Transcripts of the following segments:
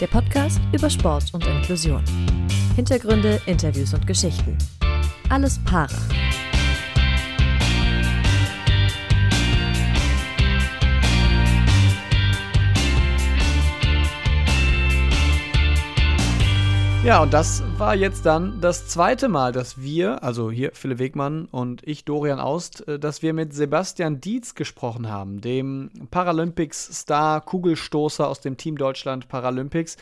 der Podcast über Sport und Inklusion. Hintergründe, Interviews und Geschichten. Alles Para. Ja, und das war jetzt dann das zweite Mal, dass wir, also hier Philipp Wegmann und ich, Dorian Aust, äh, dass wir mit Sebastian Dietz gesprochen haben, dem Paralympics-Star, Kugelstoßer aus dem Team Deutschland Paralympics.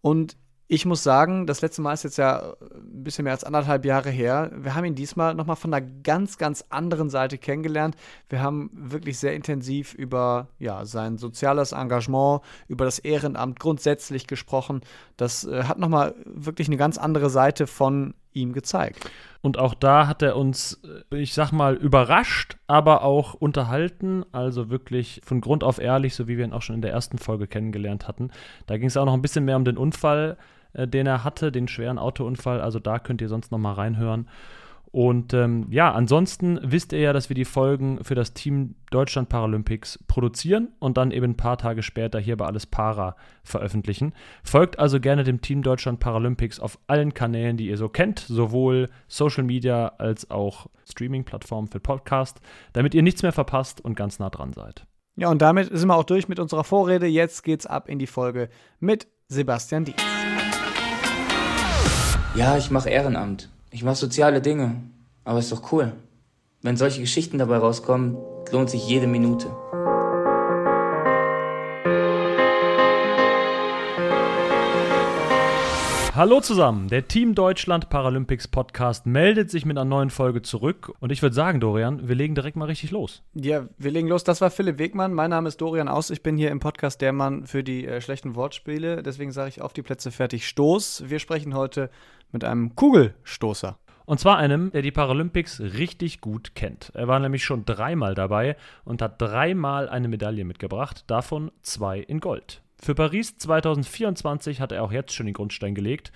Und ich muss sagen, das letzte Mal ist jetzt ja ein bisschen mehr als anderthalb Jahre her. Wir haben ihn diesmal nochmal von einer ganz, ganz anderen Seite kennengelernt. Wir haben wirklich sehr intensiv über ja, sein soziales Engagement, über das Ehrenamt grundsätzlich gesprochen. Das äh, hat nochmal wirklich eine ganz andere Seite von ihm gezeigt. Und auch da hat er uns, äh, ich sag mal, überrascht, aber auch unterhalten. Also wirklich von Grund auf ehrlich, so wie wir ihn auch schon in der ersten Folge kennengelernt hatten. Da ging es auch noch ein bisschen mehr um den Unfall äh, den er hatte, den schweren Autounfall. Also da könnt ihr sonst noch mal reinhören. Und ähm, ja, ansonsten wisst ihr ja, dass wir die Folgen für das Team Deutschland Paralympics produzieren und dann eben ein paar Tage später hier bei Alles Para veröffentlichen. Folgt also gerne dem Team Deutschland Paralympics auf allen Kanälen, die ihr so kennt, sowohl Social Media als auch Streaming-Plattformen für Podcast, damit ihr nichts mehr verpasst und ganz nah dran seid. Ja, und damit sind wir auch durch mit unserer Vorrede. Jetzt geht's ab in die Folge mit Sebastian Dietz. Ja, ich mache Ehrenamt. Ich mache soziale Dinge. Aber ist doch cool. Wenn solche Geschichten dabei rauskommen, lohnt sich jede Minute. Hallo zusammen, der Team Deutschland Paralympics Podcast meldet sich mit einer neuen Folge zurück und ich würde sagen, Dorian, wir legen direkt mal richtig los. Ja, wir legen los. Das war Philipp Wegmann. Mein Name ist Dorian Aus. Ich bin hier im Podcast der Mann für die äh, schlechten Wortspiele. Deswegen sage ich auf die Plätze fertig Stoß. Wir sprechen heute mit einem Kugelstoßer. Und zwar einem, der die Paralympics richtig gut kennt. Er war nämlich schon dreimal dabei und hat dreimal eine Medaille mitgebracht, davon zwei in Gold. Für Paris 2024 hat er auch jetzt schon den Grundstein gelegt.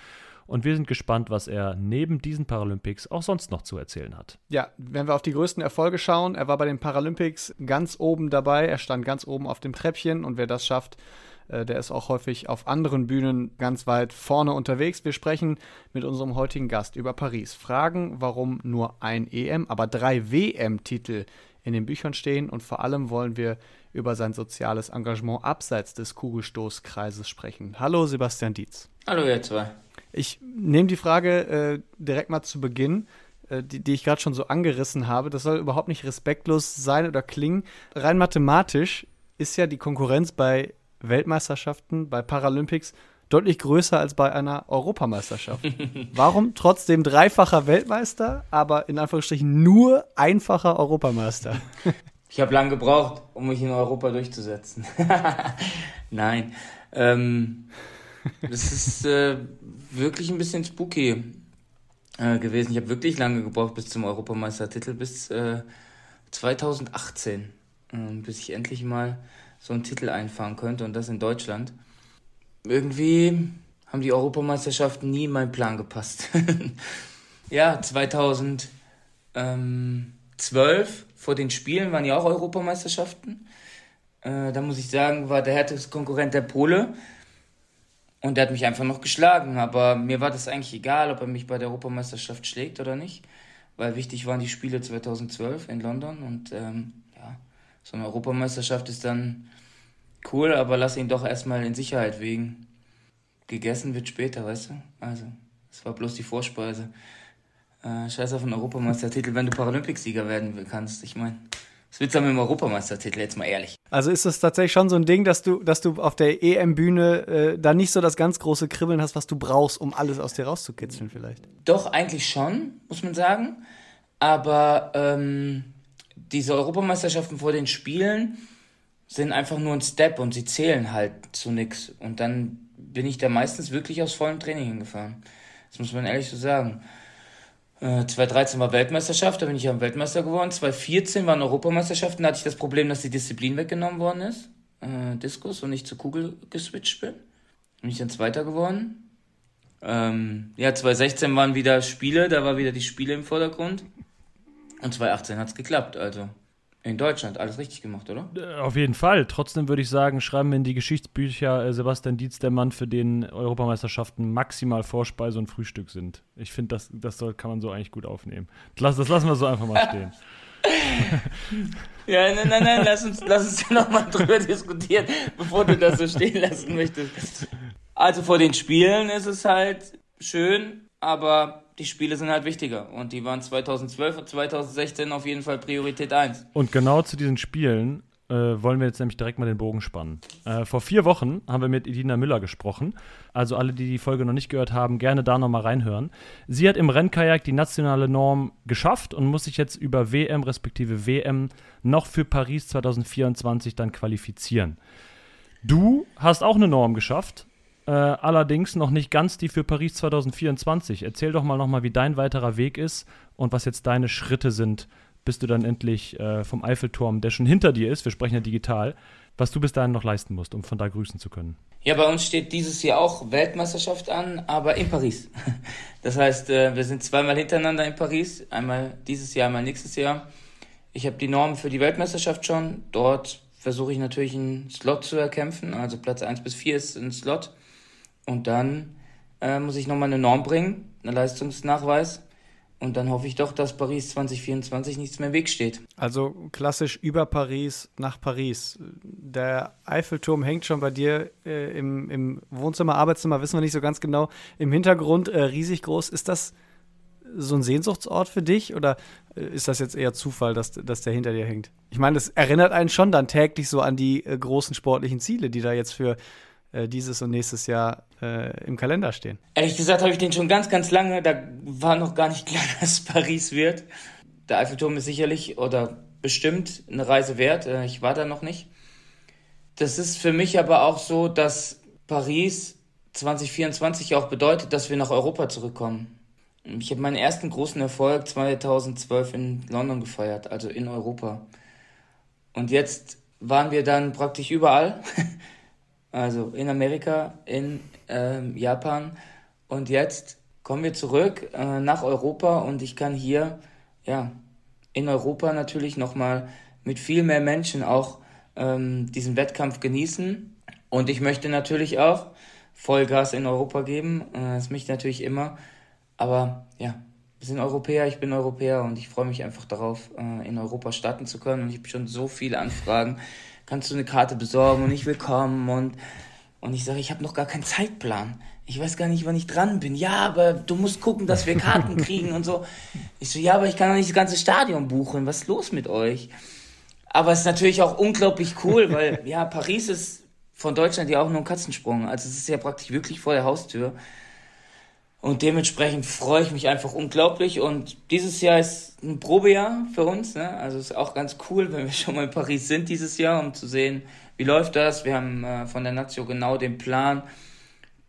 Und wir sind gespannt, was er neben diesen Paralympics auch sonst noch zu erzählen hat. Ja, wenn wir auf die größten Erfolge schauen, er war bei den Paralympics ganz oben dabei, er stand ganz oben auf dem Treppchen und wer das schafft, der ist auch häufig auf anderen Bühnen ganz weit vorne unterwegs. Wir sprechen mit unserem heutigen Gast über Paris. Fragen, warum nur ein EM, aber drei WM-Titel in den Büchern stehen und vor allem wollen wir über sein soziales Engagement abseits des Kugelstoßkreises sprechen. Hallo Sebastian Dietz. Hallo ihr zwei. Ich nehme die Frage äh, direkt mal zu Beginn, äh, die, die ich gerade schon so angerissen habe. Das soll überhaupt nicht respektlos sein oder klingen. Rein mathematisch ist ja die Konkurrenz bei Weltmeisterschaften, bei Paralympics deutlich größer als bei einer Europameisterschaft. Warum trotzdem dreifacher Weltmeister, aber in Anführungsstrichen nur einfacher Europameister? ich habe lange gebraucht, um mich in Europa durchzusetzen. Nein. Ähm, das ist äh, wirklich ein bisschen spooky äh, gewesen. Ich habe wirklich lange gebraucht bis zum Europameistertitel, bis äh, 2018, ähm, bis ich endlich mal so einen Titel einfahren könnte und das in Deutschland. Irgendwie haben die Europameisterschaften nie in meinen Plan gepasst. ja, 2012 vor den Spielen waren ja auch Europameisterschaften. Äh, da muss ich sagen, war der härteste Konkurrent der Pole. Und der hat mich einfach noch geschlagen. Aber mir war das eigentlich egal, ob er mich bei der Europameisterschaft schlägt oder nicht. Weil wichtig waren die Spiele 2012 in London. Und ähm, ja, so eine Europameisterschaft ist dann cool, aber lass ihn doch erstmal in Sicherheit wegen. Gegessen wird später, weißt du? Also, es war bloß die Vorspeise. Äh, scheiß auf den Europameistertitel, wenn du Paralympicsieger werden kannst. Ich meine, was willst du mit dem Europameistertitel, jetzt mal ehrlich? Also ist es tatsächlich schon so ein Ding, dass du, dass du auf der EM-Bühne äh, da nicht so das ganz große Kribbeln hast, was du brauchst, um alles aus dir rauszukitzeln vielleicht? Doch, eigentlich schon, muss man sagen. Aber ähm, diese Europameisterschaften vor den Spielen, sind einfach nur ein Step und sie zählen halt zu nichts. Und dann bin ich da meistens wirklich aus vollem Training hingefahren. Das muss man ehrlich so sagen. Äh, 2013 war Weltmeisterschaft, da bin ich ja Weltmeister geworden. 2014 waren Europameisterschaften, da hatte ich das Problem, dass die Disziplin weggenommen worden ist. Äh, Diskus und ich zur Kugel geswitcht bin. Bin ich dann Zweiter geworden. Ähm, ja, 2016 waren wieder Spiele, da war wieder die Spiele im Vordergrund. Und 2018 hat es geklappt, also in Deutschland alles richtig gemacht, oder? Äh, auf jeden Fall. Trotzdem würde ich sagen, schreiben wir in die Geschichtsbücher äh, Sebastian Dietz, der Mann, für den Europameisterschaften maximal Vorspeise und Frühstück sind. Ich finde, das, das soll, kann man so eigentlich gut aufnehmen. Das, das lassen wir so einfach mal stehen. ja, nein, nein, nein, lass uns, lass uns ja nochmal drüber diskutieren, bevor du das so stehen lassen möchtest. Also vor den Spielen ist es halt schön, aber die Spiele sind halt wichtiger und die waren 2012 und 2016 auf jeden Fall Priorität 1. Und genau zu diesen Spielen äh, wollen wir jetzt nämlich direkt mal den Bogen spannen. Äh, vor vier Wochen haben wir mit Edina Müller gesprochen. Also alle, die die Folge noch nicht gehört haben, gerne da nochmal reinhören. Sie hat im Rennkajak die nationale Norm geschafft und muss sich jetzt über WM respektive WM noch für Paris 2024 dann qualifizieren. Du hast auch eine Norm geschafft, äh, allerdings noch nicht ganz die für Paris 2024. Erzähl doch mal nochmal, wie dein weiterer Weg ist und was jetzt deine Schritte sind, bis du dann endlich äh, vom Eiffelturm, der schon hinter dir ist, wir sprechen ja digital, was du bis dahin noch leisten musst, um von da grüßen zu können. Ja, bei uns steht dieses Jahr auch Weltmeisterschaft an, aber in Paris. Das heißt, äh, wir sind zweimal hintereinander in Paris, einmal dieses Jahr, einmal nächstes Jahr. Ich habe die Normen für die Weltmeisterschaft schon. Dort versuche ich natürlich einen Slot zu erkämpfen, also Platz 1 bis 4 ist ein Slot. Und dann äh, muss ich nochmal eine Norm bringen, einen Leistungsnachweis. Und dann hoffe ich doch, dass Paris 2024 nichts mehr im Weg steht. Also klassisch über Paris nach Paris. Der Eiffelturm hängt schon bei dir äh, im, im, Wohnzimmer, Arbeitszimmer, wissen wir nicht so ganz genau. Im Hintergrund äh, riesig groß. Ist das so ein Sehnsuchtsort für dich oder äh, ist das jetzt eher Zufall, dass, dass der hinter dir hängt? Ich meine, das erinnert einen schon dann täglich so an die äh, großen sportlichen Ziele, die da jetzt für äh, dieses und nächstes Jahr äh, im Kalender stehen? Ehrlich gesagt habe ich den schon ganz, ganz lange. Da war noch gar nicht klar, dass Paris wird. Der Eiffelturm ist sicherlich oder bestimmt eine Reise wert. Äh, ich war da noch nicht. Das ist für mich aber auch so, dass Paris 2024 auch bedeutet, dass wir nach Europa zurückkommen. Ich habe meinen ersten großen Erfolg 2012 in London gefeiert, also in Europa. Und jetzt waren wir dann praktisch überall. Also in Amerika, in ähm, Japan. Und jetzt kommen wir zurück äh, nach Europa und ich kann hier, ja, in Europa natürlich nochmal mit viel mehr Menschen auch ähm, diesen Wettkampf genießen. Und ich möchte natürlich auch Vollgas in Europa geben. Äh, das möchte ich natürlich immer. Aber ja, wir sind Europäer, ich bin Europäer und ich freue mich einfach darauf, äh, in Europa starten zu können. Und ich habe schon so viele Anfragen kannst du eine Karte besorgen und ich will kommen und, und ich sage, ich habe noch gar keinen Zeitplan. Ich weiß gar nicht, wann ich dran bin. Ja, aber du musst gucken, dass wir Karten kriegen und so. Ich so, ja, aber ich kann doch nicht das ganze Stadion buchen. Was ist los mit euch? Aber es ist natürlich auch unglaublich cool, weil ja, Paris ist von Deutschland ja auch nur ein Katzensprung. Also es ist ja praktisch wirklich vor der Haustür. Und dementsprechend freue ich mich einfach unglaublich. Und dieses Jahr ist ein Probejahr für uns. Ne? Also ist auch ganz cool, wenn wir schon mal in Paris sind dieses Jahr, um zu sehen, wie läuft das. Wir haben äh, von der Nazio genau den Plan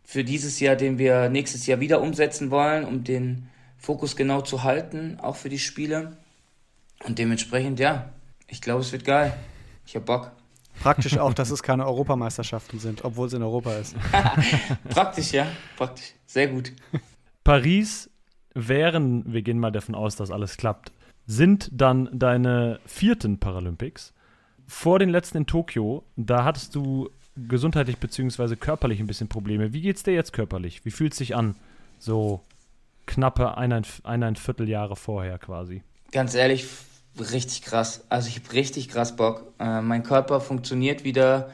für dieses Jahr, den wir nächstes Jahr wieder umsetzen wollen, um den Fokus genau zu halten, auch für die Spiele. Und dementsprechend, ja, ich glaube, es wird geil. Ich habe Bock. Praktisch auch, dass es keine Europameisterschaften sind, obwohl es in Europa ist. praktisch, ja, praktisch. Sehr gut. Paris wären, wir gehen mal davon aus, dass alles klappt, sind dann deine vierten Paralympics. Vor den letzten in Tokio, da hattest du gesundheitlich bzw. körperlich ein bisschen Probleme. Wie geht's dir jetzt körperlich? Wie fühlt es sich an? So knappe eineinviertel Vierteljahre vorher quasi. Ganz ehrlich, richtig krass. Also ich habe richtig krass Bock. Äh, mein Körper funktioniert wieder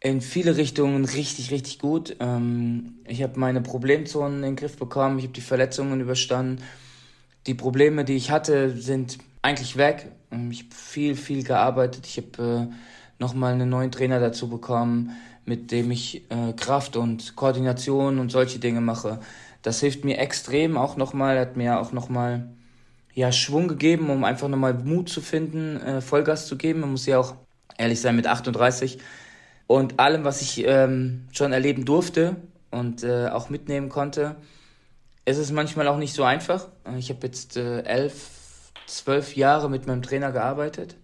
in viele Richtungen richtig, richtig gut. Ähm, ich habe meine Problemzonen in den Griff bekommen, ich habe die Verletzungen überstanden. Die Probleme, die ich hatte, sind eigentlich weg. Ähm, ich habe viel, viel gearbeitet. Ich habe äh, nochmal einen neuen Trainer dazu bekommen, mit dem ich äh, Kraft und Koordination und solche Dinge mache. Das hilft mir extrem auch nochmal, hat mir auch nochmal ja, Schwung gegeben, um einfach nochmal Mut zu finden, äh, Vollgas zu geben. Man muss ja auch ehrlich sein, mit 38 und allem, was ich ähm, schon erleben durfte und äh, auch mitnehmen konnte, ist es manchmal auch nicht so einfach. Ich habe jetzt äh, elf, zwölf Jahre mit meinem Trainer gearbeitet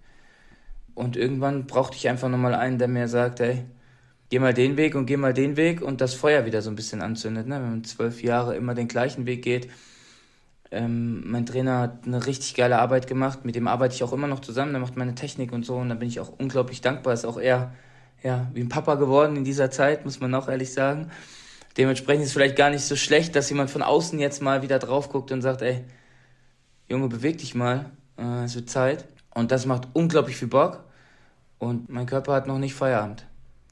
und irgendwann brauchte ich einfach nochmal einen, der mir sagt, hey, geh mal den Weg und geh mal den Weg und das Feuer wieder so ein bisschen anzündet. Ne? Wenn man zwölf Jahre immer den gleichen Weg geht, Ähm, mein Trainer hat eine richtig geile Arbeit gemacht, mit dem arbeite ich auch immer noch zusammen, der macht meine Technik und so und da bin ich auch unglaublich dankbar. Ist auch eher ja, wie ein Papa geworden in dieser Zeit, muss man auch ehrlich sagen. Dementsprechend ist es vielleicht gar nicht so schlecht, dass jemand von außen jetzt mal wieder drauf guckt und sagt, ey, Junge, beweg dich mal, äh, es wird Zeit. Und das macht unglaublich viel Bock. Und mein Körper hat noch nicht Feierabend.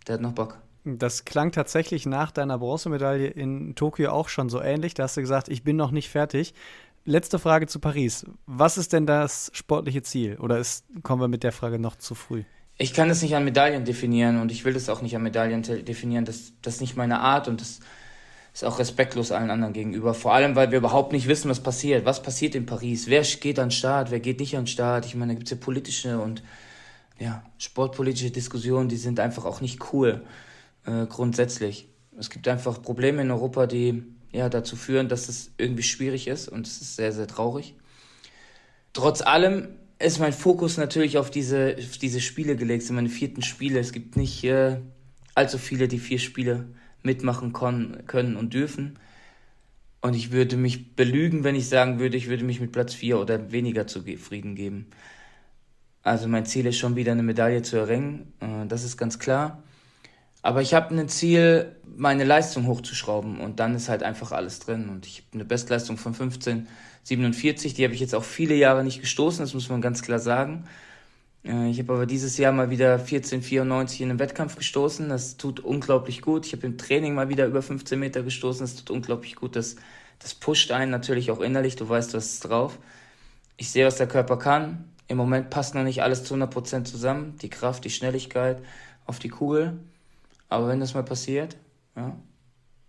Der hat noch Bock. Das klang tatsächlich nach deiner Bronzemedaille in Tokio auch schon so ähnlich. Da hast du gesagt, ich bin noch nicht fertig. Letzte Frage zu Paris. Was ist denn das sportliche Ziel? Oder ist, kommen wir mit der Frage noch zu früh? Ich kann das nicht an Medaillen definieren und ich will das auch nicht an Medaillen definieren. Das, das ist nicht meine Art und das ist auch respektlos allen anderen gegenüber. Vor allem, weil wir überhaupt nicht wissen, was passiert. Was passiert in Paris? Wer geht an den Start? Wer geht nicht an den Start? Ich meine, da gibt es ja politische und ja, sportpolitische Diskussionen, die sind einfach auch nicht cool äh, grundsätzlich. Es gibt einfach Probleme in Europa, die ja dazu führen, dass es irgendwie schwierig ist und es ist sehr, sehr traurig. Trotz allem ist mein Fokus natürlich auf diese, auf diese Spiele gelegt, sind meine vierten Spiele. Es gibt nicht äh, allzu viele, die vier Spiele mitmachen können und dürfen. Und ich würde mich belügen, wenn ich sagen würde, ich würde mich mit Platz vier oder weniger zufrieden geben. Also mein Ziel ist schon wieder eine Medaille zu erringen, äh, das ist ganz klar. Aber ich habe ein Ziel, meine Leistung hochzuschrauben und dann ist halt einfach alles drin. Und ich habe eine Bestleistung von 15,47, die habe ich jetzt auch viele Jahre nicht gestoßen, das muss man ganz klar sagen. Äh, ich habe aber dieses Jahr mal wieder 14,94 in einem Wettkampf gestoßen. Das tut unglaublich gut. Ich habe im Training mal wieder über 15 Meter gestoßen. Das tut unglaublich gut. Das, das pusht einen natürlich auch innerlich. Du weißt, hast es drauf. Ich sehe, was der Körper kann. Im Moment passt noch nicht alles zu 100% zusammen. Die Kraft, die Schnelligkeit auf die Kugel. Aber wenn das mal passiert, ja,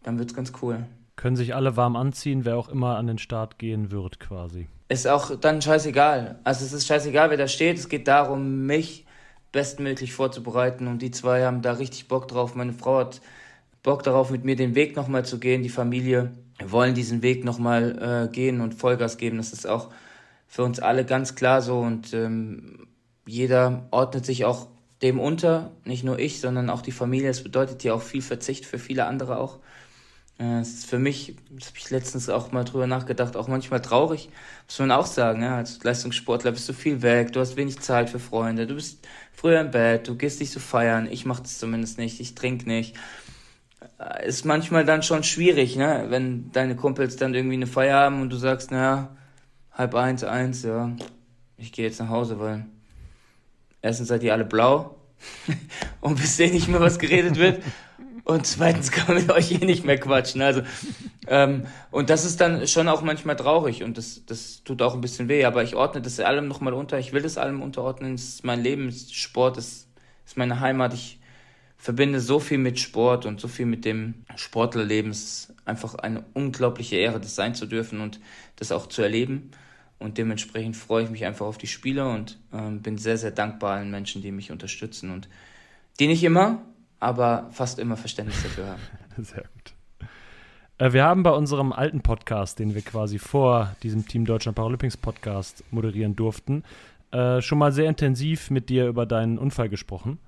dann wird es ganz cool. Können sich alle warm anziehen, wer auch immer an den Start gehen wird, quasi. Ist auch dann scheißegal. Also es ist scheißegal, wer da steht. Es geht darum, mich bestmöglich vorzubereiten. Und die zwei haben da richtig Bock drauf. Meine Frau hat Bock darauf, mit mir den Weg nochmal zu gehen. Die Familie wollen diesen Weg nochmal äh, gehen und Vollgas geben. Das ist auch für uns alle ganz klar so. Und ähm, jeder ordnet sich auch dem unter, nicht nur ich, sondern auch die Familie. Es bedeutet ja auch viel Verzicht für viele andere auch. Äh, es ist für mich, das habe ich letztens auch mal drüber nachgedacht, auch manchmal traurig, muss man auch sagen. Ja? Als Leistungssportler bist du viel weg, du hast wenig Zeit für Freunde, du bist früher im Bett, du gehst nicht so feiern. Ich mache das zumindest nicht, ich trinke nicht. Äh, ist manchmal dann schon schwierig, ne? wenn deine Kumpels dann irgendwie eine Feier haben und du sagst, naja, halb eins, eins, ja, ich gehe jetzt nach Hause, weil erstens seid ihr alle blau und wisst ihr nicht mehr, was geredet wird. Und zweitens kann man mit euch eh nicht mehr quatschen. Also, ähm, und das ist dann schon auch manchmal traurig und das, das tut auch ein bisschen weh. Aber ich ordne das allem nochmal unter. Ich will das allem unterordnen. Es ist mein Leben, es ist Sport, es ist meine Heimat. Ich verbinde so viel mit Sport und so viel mit dem Sportlerleben. Es ist einfach eine unglaubliche Ehre, das sein zu dürfen und das auch zu erleben. Und dementsprechend freue ich mich einfach auf die Spiele und ähm, bin sehr, sehr dankbar allen Menschen, die mich unterstützen und die nicht immer, aber fast immer Verständnis dafür haben. Sehr gut. Äh, wir haben bei unserem alten Podcast, den wir quasi vor diesem Team Deutschland Paralympics Podcast moderieren durften, äh, schon mal sehr intensiv mit dir über deinen Unfall gesprochen.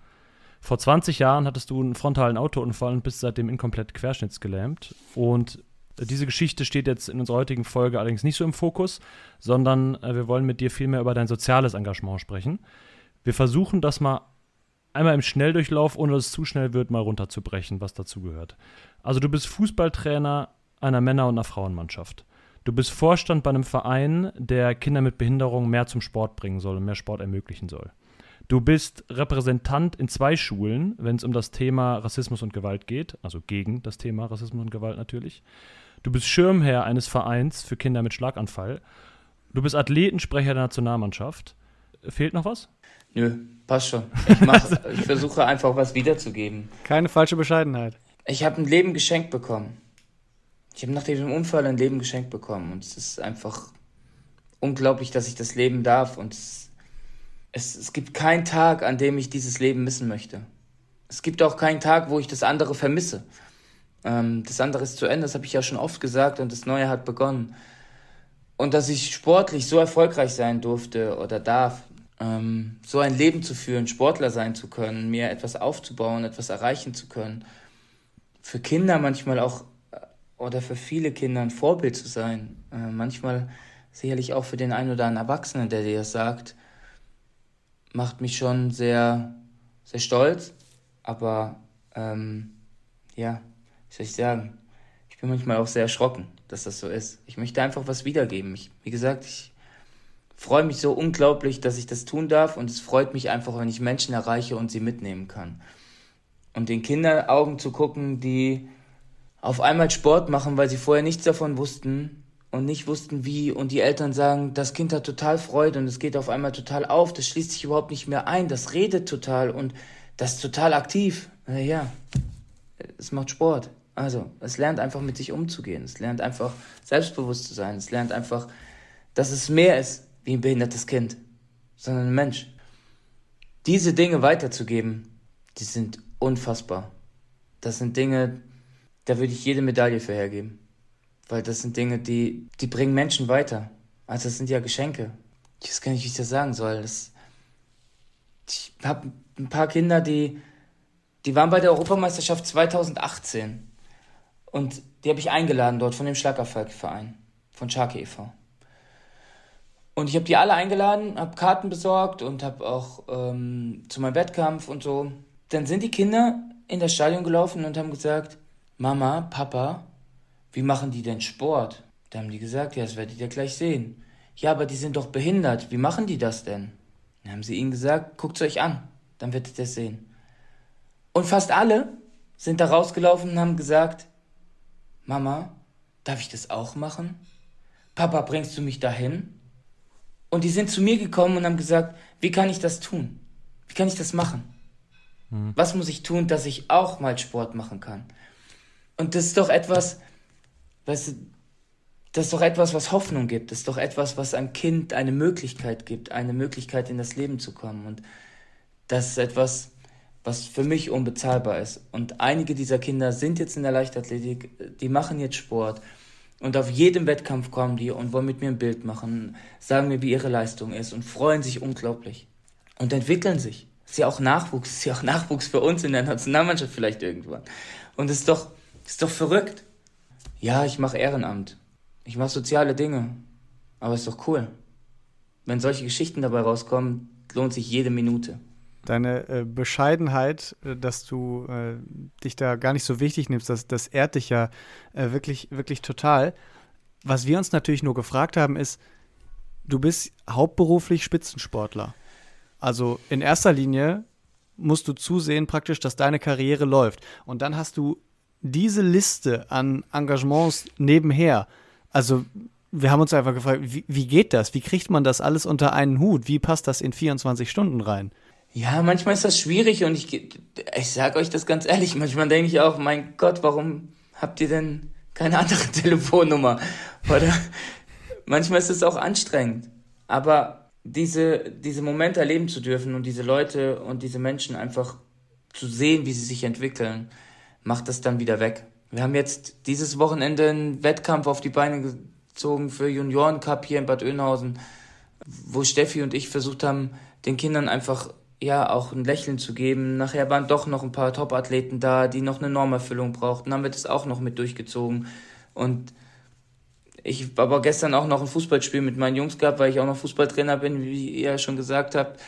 Vor 20 Jahren hattest du einen frontalen Autounfall und bist seitdem inkomplett querschnittsgelähmt. Und diese Geschichte steht jetzt in unserer heutigen Folge allerdings nicht so im Fokus, sondern äh, wir wollen mit dir vielmehr über dein soziales Engagement sprechen. Wir versuchen das mal einmal im Schnelldurchlauf, ohne dass es zu schnell wird, mal runterzubrechen, was dazu gehört. Also du bist Fußballtrainer einer Männer- und einer Frauenmannschaft. Du bist Vorstand bei einem Verein, der Kinder mit Behinderung mehr zum Sport bringen soll und mehr Sport ermöglichen soll. Du bist Repräsentant in zwei Schulen, wenn es um das Thema Rassismus und Gewalt geht, also gegen das Thema Rassismus und Gewalt natürlich. Du bist Schirmherr eines Vereins für Kinder mit Schlaganfall. Du bist Athletensprecher der Nationalmannschaft. Fehlt noch was? Nö, passt schon. Ich, mach, ich versuche einfach was wiederzugeben. Keine falsche Bescheidenheit. Ich habe ein Leben geschenkt bekommen. Ich habe nach diesem Unfall ein Leben geschenkt bekommen. Und es ist einfach unglaublich, dass ich das leben darf. Und es, es, es gibt keinen Tag, an dem ich dieses Leben missen möchte. Es gibt auch keinen Tag, wo ich das andere vermisse. Ähm, das andere ist zu Ende, das habe ich ja schon oft gesagt und das Neue hat begonnen. Und dass ich sportlich so erfolgreich sein durfte oder darf, ähm, so ein Leben zu führen, Sportler sein zu können, mir etwas aufzubauen, etwas erreichen zu können, für Kinder manchmal auch äh, oder für viele Kinder ein Vorbild zu sein. Äh, manchmal sicherlich auch für den einen oder anderen Erwachsenen, der dir das sagt, macht mich schon sehr, sehr stolz. Aber ähm, ja, soll ich sagen? Ich bin manchmal auch sehr erschrocken, dass das so ist. Ich möchte einfach was wiedergeben. Ich, wie gesagt, ich freue mich so unglaublich, dass ich das tun darf und es freut mich einfach, wenn ich Menschen erreiche und sie mitnehmen kann. Und den Kindern Augen zu gucken, die auf einmal Sport machen, weil sie vorher nichts davon wussten und nicht wussten wie und die Eltern sagen, das Kind hat total Freude und es geht auf einmal total auf, das schließt sich überhaupt nicht mehr ein, das redet total und das ist total aktiv. Ja, es macht Sport. Also, es lernt einfach mit sich umzugehen. Es lernt einfach selbstbewusst zu sein. Es lernt einfach, dass es mehr ist wie ein behindertes Kind, sondern ein Mensch. Diese Dinge weiterzugeben, die sind unfassbar. Das sind Dinge, da würde ich jede Medaille für hergeben. Weil das sind Dinge, die, die bringen Menschen weiter. Also das sind ja Geschenke. Ich weiß gar nicht, wie ich das sagen soll. Das, ich habe ein paar Kinder, die, die waren bei der Europameisterschaft 2018. Und die habe ich eingeladen dort von dem Schlagerfolgverein, von Scharke e.V. Und ich habe die alle eingeladen, habe Karten besorgt und habe auch ähm, zu meinem Wettkampf und so. Dann sind die Kinder in das Stadion gelaufen und haben gesagt, Mama, Papa, wie machen die denn Sport? Da haben die gesagt, ja, das werdet ihr gleich sehen. Ja, aber die sind doch behindert, wie machen die das denn? Dann haben sie ihnen gesagt, guckt euch an, dann werdet ihr es sehen. Und fast alle sind da rausgelaufen und haben gesagt, Mama, darf ich das auch machen? Papa, bringst du mich dahin? Und die sind zu mir gekommen und haben gesagt, wie kann ich das tun? Wie kann ich das machen? Mhm. Was muss ich tun, dass ich auch mal Sport machen kann? Und das ist doch etwas, weißt du, das ist doch etwas, was Hoffnung gibt. Das ist doch etwas, was einem Kind eine Möglichkeit gibt, eine Möglichkeit in das Leben zu kommen. Und das ist etwas, was für mich unbezahlbar ist. Und einige dieser Kinder sind jetzt in der Leichtathletik, die machen jetzt Sport. Und auf jedem Wettkampf kommen die und wollen mit mir ein Bild machen, sagen mir, wie ihre Leistung ist und freuen sich unglaublich. Und entwickeln sich. Ist ja auch Nachwuchs, ist ja auch Nachwuchs für uns in der Nationalmannschaft vielleicht irgendwann. Und ist doch, ist doch verrückt. Ja, ich mache Ehrenamt. Ich mache soziale Dinge. Aber ist doch cool. Wenn solche Geschichten dabei rauskommen, lohnt sich jede Minute. Deine äh, Bescheidenheit, äh, dass du äh, dich da gar nicht so wichtig nimmst, das, das ehrt dich ja äh, wirklich, wirklich total. Was wir uns natürlich nur gefragt haben, ist, du bist hauptberuflich Spitzensportler. Also in erster Linie musst du zusehen praktisch, dass deine Karriere läuft. Und dann hast du diese Liste an Engagements nebenher. Also wir haben uns einfach gefragt, wie, wie geht das? Wie kriegt man das alles unter einen Hut? Wie passt das in 24 Stunden rein? Ja, manchmal ist das schwierig und ich, ich sag euch das ganz ehrlich, manchmal denke ich auch, mein Gott, warum habt ihr denn keine andere Telefonnummer? Oder manchmal ist es auch anstrengend. Aber diese, diese Momente erleben zu dürfen und diese Leute und diese Menschen einfach zu sehen, wie sie sich entwickeln, macht das dann wieder weg. Wir haben jetzt dieses Wochenende einen Wettkampf auf die Beine gezogen für Junioren Cup hier in Bad Oeynhausen, wo Steffi und ich versucht haben, den Kindern einfach ja auch ein Lächeln zu geben. Nachher waren doch noch ein paar Top-Athleten da, die noch eine Normerfüllung brauchten. Dann haben wir das auch noch mit durchgezogen. Und ich habe aber gestern auch noch ein Fußballspiel mit meinen Jungs gehabt, weil ich auch noch Fußballtrainer bin, wie ihr schon gesagt habt.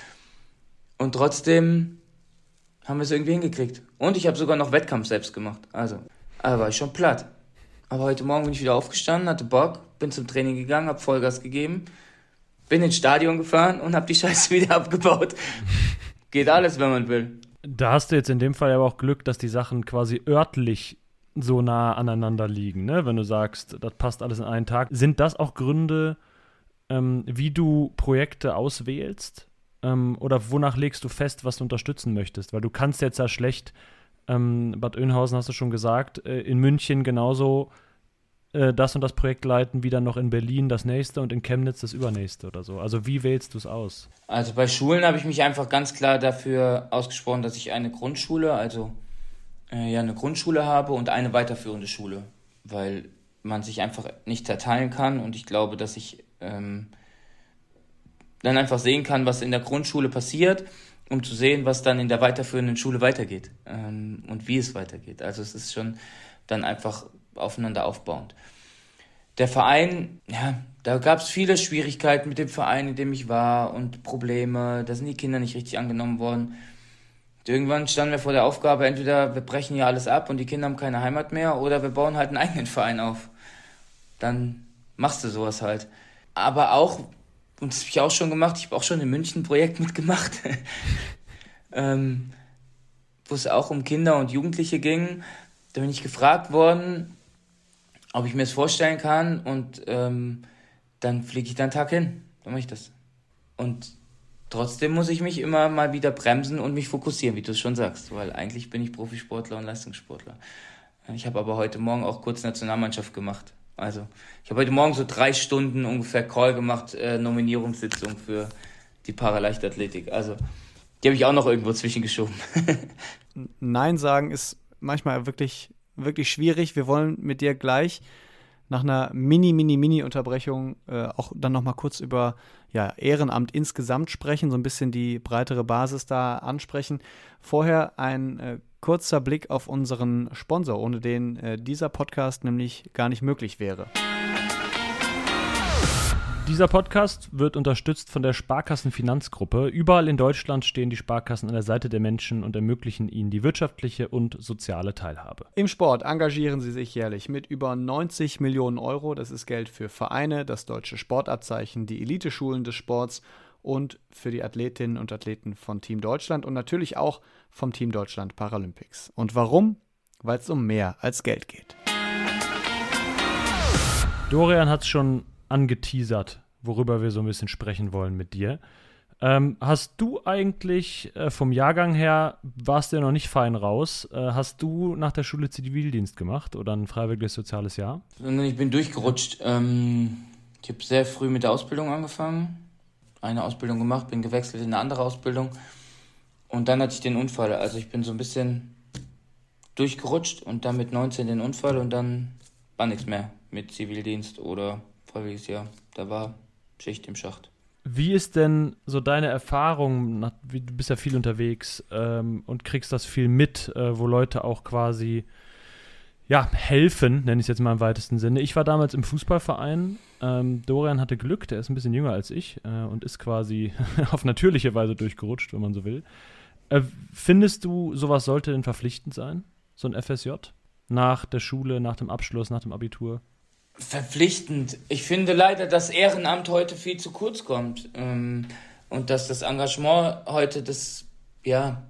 Und trotzdem haben wir es irgendwie hingekriegt. Und ich habe sogar noch Wettkampf selbst gemacht. Also, aber war ich schon platt. Aber heute Morgen bin ich wieder aufgestanden, hatte Bock, bin zum Training gegangen, habe Vollgas gegeben, bin ins Stadion gefahren und habe die Scheiße wieder abgebaut. Geht alles, wenn man will. Da hast du jetzt in dem Fall aber auch Glück, dass die Sachen quasi örtlich so nah aneinander liegen, ne? Wenn du sagst, das passt alles in einen Tag. Sind das auch Gründe, ähm, wie du Projekte auswählst? Ähm, oder wonach legst du fest, was du unterstützen möchtest? Weil du kannst jetzt ja schlecht, ähm, Bad Oeynhausen hast du schon gesagt, äh, in München genauso äh, das und das Projekt leiten, wie dann noch in Berlin das nächste und in Chemnitz das übernächste oder so. Also wie wählst du es aus? Also bei Schulen habe ich mich einfach ganz klar dafür ausgesprochen, dass ich eine Grundschule, also äh, ja eine Grundschule habe und eine weiterführende Schule, weil man sich einfach nicht zerteilen kann und ich glaube, dass ich ähm, dann einfach sehen kann, was in der Grundschule passiert, um zu sehen, was dann in der weiterführenden Schule weitergeht ähm, und wie es weitergeht. Also es ist schon dann einfach aufeinander aufbauend. der Verein, ja, da gab es viele Schwierigkeiten mit dem Verein, in dem ich war und Probleme. Da sind die Kinder nicht richtig angenommen worden. Irgendwann standen wir vor der Aufgabe, entweder wir brechen hier alles ab und die Kinder haben keine Heimat mehr oder wir bauen halt einen eigenen Verein auf. Dann machst du sowas halt. Aber auch, und das habe ich auch schon gemacht, ich habe auch schon in München ein Projekt mitgemacht, ähm, wo es auch um Kinder und Jugendliche ging. Da bin ich gefragt worden, ob ich mir das vorstellen kann und ähm, dann fliege ich dann Tag hin. Dann mache ich das. Und trotzdem muss ich mich immer mal wieder bremsen und mich fokussieren, wie du es schon sagst, weil eigentlich bin ich Profisportler und Leistungssportler. Ich habe aber heute Morgen auch kurz Nationalmannschaft gemacht. Also, ich habe heute Morgen so drei Stunden ungefähr Call gemacht, äh, Nominierungssitzung für die Paraleichtathletik. Also, die habe ich auch noch irgendwo zwischengeschoben. Nein sagen ist manchmal wirklich, wirklich schwierig. Wir wollen mit dir gleich nach einer mini, mini, mini Unterbrechung äh, auch dann nochmal kurz über ja, Ehrenamt insgesamt sprechen, so ein bisschen die breitere Basis da ansprechen. Vorher ein äh, kurzer Blick auf unseren Sponsor, ohne den äh, dieser Podcast nämlich gar nicht möglich wäre. Dieser Podcast wird unterstützt von der Sparkassenfinanzgruppe. Überall in Deutschland stehen die Sparkassen an der Seite der Menschen und ermöglichen ihnen die wirtschaftliche und soziale Teilhabe. Im Sport engagieren sie sich jährlich mit über 90 Millionen Euro. Das ist Geld für Vereine, das deutsche Sportabzeichen, die Eliteschulen des Sports und für die Athletinnen und Athleten von Team Deutschland und natürlich auch vom Team Deutschland Paralympics. Und warum? Weil es um mehr als Geld geht. Dorian hat es schon angeteasert, worüber wir so ein bisschen sprechen wollen mit dir. Ähm, hast du eigentlich äh, vom Jahrgang her, warst du ja noch nicht fein raus, äh, hast du nach der Schule Zivildienst gemacht oder ein freiwilliges soziales Jahr? Ich bin durchgerutscht. Ähm, ich habe sehr früh mit der Ausbildung angefangen, eine Ausbildung gemacht, bin gewechselt in eine andere Ausbildung und dann hatte ich den Unfall. Also ich bin so ein bisschen durchgerutscht und dann mit 19 den Unfall und dann war nichts mehr mit Zivildienst oder freiwilliges Jahr. Da war Schicht im Schacht. Wie ist denn so deine Erfahrung? Du bist ja viel unterwegs ähm, und kriegst das viel mit, äh, wo Leute auch quasi ja, helfen, nenne ich es jetzt mal im weitesten Sinne. Ich war damals im Fußballverein. Ähm, Dorian hatte Glück, der ist ein bisschen jünger als ich äh, und ist quasi auf natürliche Weise durchgerutscht, wenn man so will. Äh, findest du, sowas sollte denn verpflichtend sein? So ein FSJ? Nach der Schule, nach dem Abschluss, nach dem Abitur? Verpflichtend. Ich finde leider, dass Ehrenamt heute viel zu kurz kommt ähm, und dass das Engagement heute das ja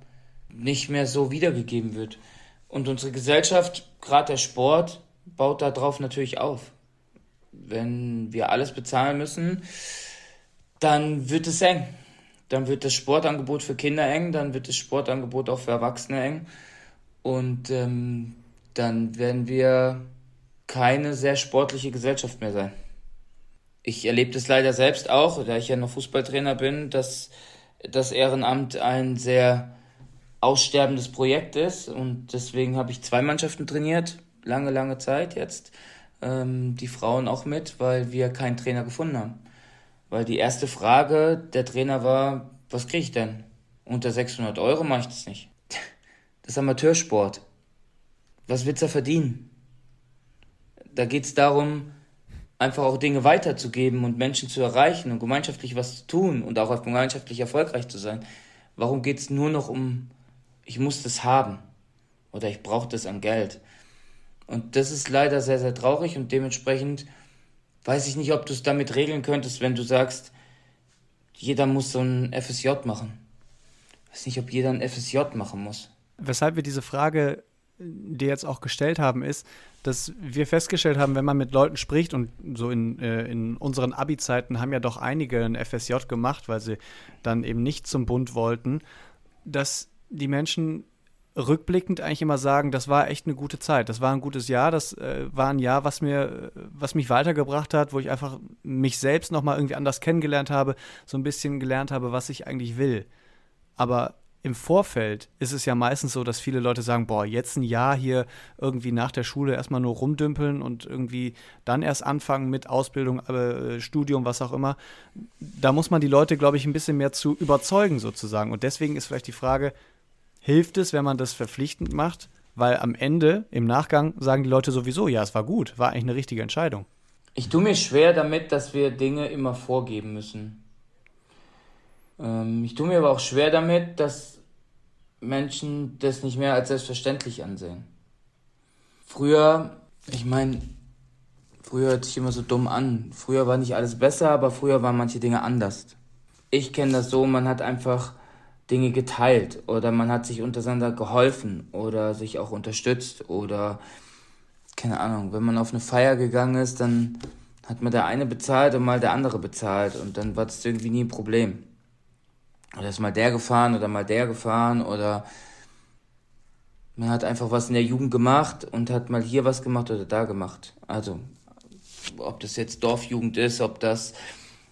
nicht mehr so wiedergegeben wird. Und unsere Gesellschaft, gerade der Sport, baut darauf natürlich auf. Wenn wir alles bezahlen müssen, dann wird es eng. Dann wird das Sportangebot für Kinder eng, dann wird das Sportangebot auch für Erwachsene eng. Und ähm, dann werden wir keine sehr sportliche Gesellschaft mehr sein. Ich erlebe das leider selbst auch, da ich ja noch Fußballtrainer bin, dass das Ehrenamt ein sehr aussterbendes Projekt ist und deswegen habe ich zwei Mannschaften trainiert, lange, lange Zeit jetzt. Ähm, die Frauen auch mit, weil wir keinen Trainer gefunden haben. Weil die erste Frage der Trainer war, was kriege ich denn? Unter 600 Euro mache ich das nicht. Das ist Amateursport. Was willst du verdienen? Da geht es darum, einfach auch Dinge weiterzugeben und Menschen zu erreichen und gemeinschaftlich was zu tun und auch gemeinschaftlich erfolgreich zu sein. Warum geht es nur noch um, ich muss das haben oder ich brauche das an Geld? Und das ist leider sehr, sehr traurig und dementsprechend weiß ich nicht, ob du es damit regeln könntest, wenn du sagst, jeder muss so ein FSJ machen. Ich weiß nicht, ob jeder ein FSJ machen muss. Weshalb wir diese Frage dir jetzt auch gestellt haben, ist, dass wir festgestellt haben, wenn man mit Leuten spricht und so in, äh, in unseren Abi-Zeiten haben ja doch einige ein FSJ gemacht, weil sie dann eben nicht zum Bund wollten, dass die Menschen rückblickend eigentlich immer sagen, das war echt eine gute Zeit, das war ein gutes Jahr, das äh, war ein Jahr, was mir, was mich weitergebracht hat, wo ich einfach mich selbst nochmal irgendwie anders kennengelernt habe, so ein bisschen gelernt habe, was ich eigentlich will. Aber im Vorfeld ist es ja meistens so, dass viele Leute sagen, boah, jetzt ein Jahr hier irgendwie nach der Schule erstmal nur rumdümpeln und irgendwie dann erst anfangen mit Ausbildung, äh, Studium, was auch immer. Da muss man die Leute, glaube ich, ein bisschen mehr zu überzeugen sozusagen. Und deswegen ist vielleicht die Frage, hilft es, wenn man das verpflichtend macht? Weil am Ende, im Nachgang, sagen die Leute sowieso, ja, es war gut, war eigentlich eine richtige Entscheidung. Ich tue mir schwer damit, dass wir Dinge immer vorgeben müssen. Ähm, ich tue mir aber auch schwer damit, dass Menschen das nicht mehr als selbstverständlich ansehen. Früher, ich meine, früher hört sich immer so dumm an. Früher war nicht alles besser, aber früher waren manche Dinge anders. Ich kenne das so, man hat einfach Dinge geteilt oder man hat sich untereinander geholfen oder sich auch unterstützt oder keine Ahnung, wenn man auf eine Feier gegangen ist, dann hat mal der eine bezahlt und mal der andere bezahlt und dann war das irgendwie nie ein Problem. Oder ist mal der gefahren oder mal der gefahren oder man hat einfach was in der Jugend gemacht und hat mal hier was gemacht oder da gemacht. Also, ob das jetzt Dorfjugend ist, ob das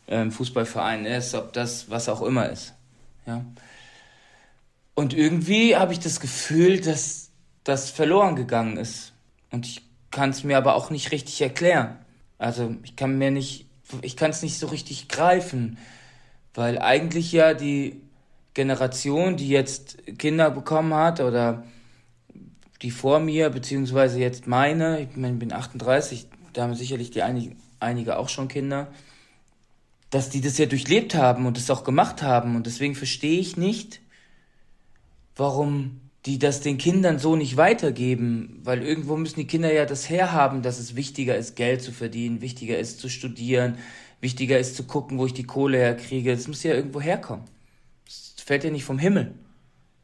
ähm, Fußballverein ist, ob das was auch immer ist. Ja. Und irgendwie habe ich das Gefühl, dass das verloren gegangen ist. Und ich kann es mir aber auch nicht richtig erklären. Also ich kann mir nicht, ich kann es nicht so richtig greifen, weil eigentlich ja die Generation, die jetzt Kinder bekommen hat oder die vor mir, beziehungsweise jetzt meine, ich bin 38, da haben sicherlich die einige, einige auch schon Kinder, dass die das ja durchlebt haben und das auch gemacht haben. Und deswegen verstehe ich nicht, warum die das den Kindern so nicht weitergeben, weil irgendwo müssen die Kinder ja das herhaben, dass es wichtiger ist, Geld zu verdienen, wichtiger ist zu studieren, wichtiger ist zu gucken, wo ich die Kohle herkriege. Das muss ja irgendwo herkommen. Das fällt ja nicht vom Himmel.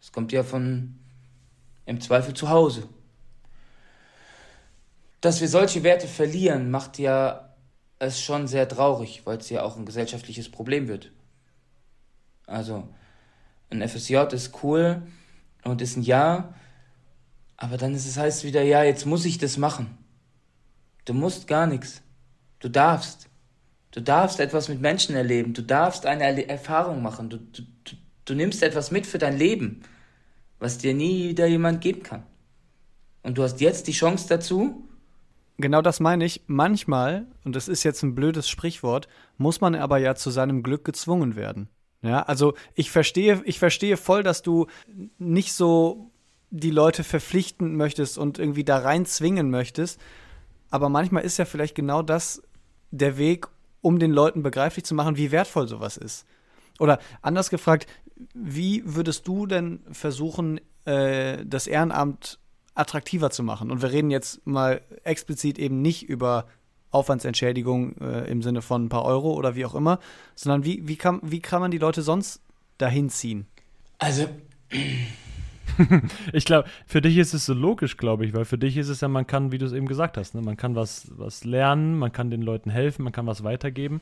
Es kommt ja von im Zweifel zu Hause. Dass wir solche Werte verlieren, macht ja es schon sehr traurig, weil es ja auch ein gesellschaftliches Problem wird. Also, ein FSJ ist cool, und ist ein Ja, aber dann ist es heißt wieder, ja, jetzt muss ich das machen. Du musst gar nichts. Du darfst. Du darfst etwas mit Menschen erleben. Du darfst eine Erfahrung machen. Du, du, du, du nimmst etwas mit für dein Leben, was dir nie wieder jemand geben kann. Und du hast jetzt die Chance dazu. Genau das meine ich. Manchmal, und das ist jetzt ein blödes Sprichwort, muss man aber ja zu seinem Glück gezwungen werden. Ja, also ich verstehe, ich verstehe voll, dass du nicht so die Leute verpflichten möchtest und irgendwie da rein zwingen möchtest. Aber manchmal ist ja vielleicht genau das der Weg, um den Leuten begreiflich zu machen, wie wertvoll sowas ist. Oder anders gefragt, wie würdest du denn versuchen, äh, das Ehrenamt attraktiver zu machen? Und wir reden jetzt mal explizit eben nicht über Aufwandsentschädigung äh, im Sinne von ein paar Euro oder wie auch immer, sondern wie, wie, kann, wie kann man die Leute sonst dahin ziehen? Also. ich glaube, für dich ist es so logisch, glaube ich, weil für dich ist es ja, man kann, wie du es eben gesagt hast, ne, man kann was, was lernen, man kann den Leuten helfen, man kann was weitergeben.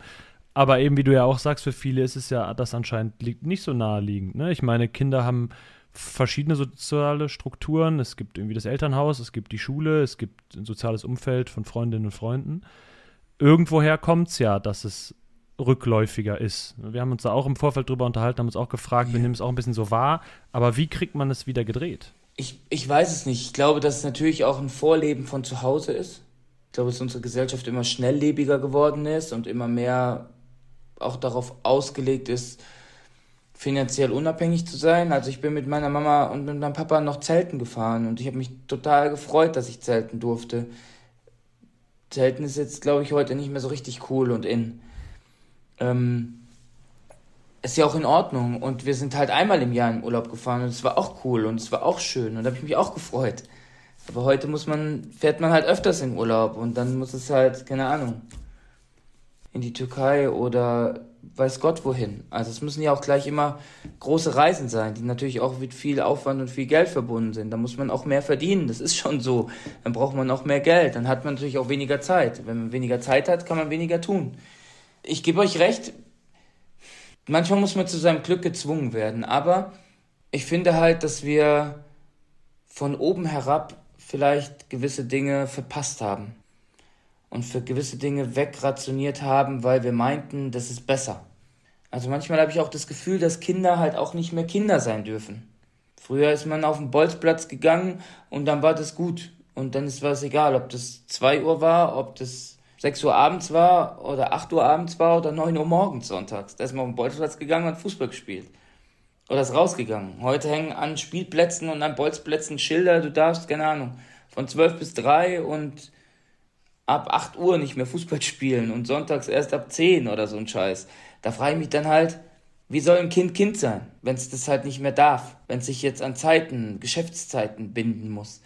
Aber eben, wie du ja auch sagst, für viele ist es ja, das anscheinend liegt nicht so naheliegend. Ne? Ich meine, Kinder haben verschiedene soziale Strukturen. Es gibt irgendwie das Elternhaus, es gibt die Schule, es gibt ein soziales Umfeld von Freundinnen und Freunden. Irgendwoher kommt es ja, dass es rückläufiger ist. Wir haben uns da auch im Vorfeld drüber unterhalten, haben uns auch gefragt, ja. wir nehmen es auch ein bisschen so wahr, aber wie kriegt man es wieder gedreht? Ich, ich weiß es nicht. Ich glaube, dass es natürlich auch ein Vorleben von zu Hause ist. Ich glaube, dass unsere Gesellschaft immer schnelllebiger geworden ist und immer mehr auch darauf ausgelegt ist, finanziell unabhängig zu sein. Also ich bin mit meiner Mama und mit meinem Papa noch Zelten gefahren und ich habe mich total gefreut, dass ich zelten durfte. Zelten ist jetzt, glaube ich, heute nicht mehr so richtig cool und in. Ähm, ist ja auch in Ordnung und wir sind halt einmal im Jahr in Urlaub gefahren und es war auch cool und es war auch schön und da habe ich mich auch gefreut. Aber heute muss man, fährt man halt öfters in Urlaub und dann muss es halt, keine Ahnung, in die Türkei oder weiß Gott wohin. Also es müssen ja auch gleich immer große Reisen sein, die natürlich auch mit viel Aufwand und viel Geld verbunden sind. Da muss man auch mehr verdienen, das ist schon so. Dann braucht man auch mehr Geld, dann hat man natürlich auch weniger Zeit. Wenn man weniger Zeit hat, kann man weniger tun. Ich gebe euch recht, manchmal muss man zu seinem Glück gezwungen werden, aber ich finde halt, dass wir von oben herab vielleicht gewisse Dinge verpasst haben und für gewisse Dinge wegrationiert haben, weil wir meinten, das ist besser. Also manchmal habe ich auch das Gefühl, dass Kinder halt auch nicht mehr Kinder sein dürfen. Früher ist man auf den Bolzplatz gegangen und dann war das gut. Und dann ist es egal, ob das 2 Uhr war, ob das 6 Uhr abends war oder 8 Uhr abends war oder 9 Uhr morgens sonntags. Da ist man auf den Bolzplatz gegangen und hat Fußball gespielt. Oder ist rausgegangen. Heute hängen an Spielplätzen und an Bolzplätzen Schilder, du darfst, keine Ahnung, von 12 bis 3 und ab 8 Uhr nicht mehr Fußball spielen und sonntags erst ab 10 oder so ein Scheiß. Da frage ich mich dann halt, wie soll ein Kind Kind sein, wenn es das halt nicht mehr darf, wenn es sich jetzt an Zeiten, Geschäftszeiten binden muss.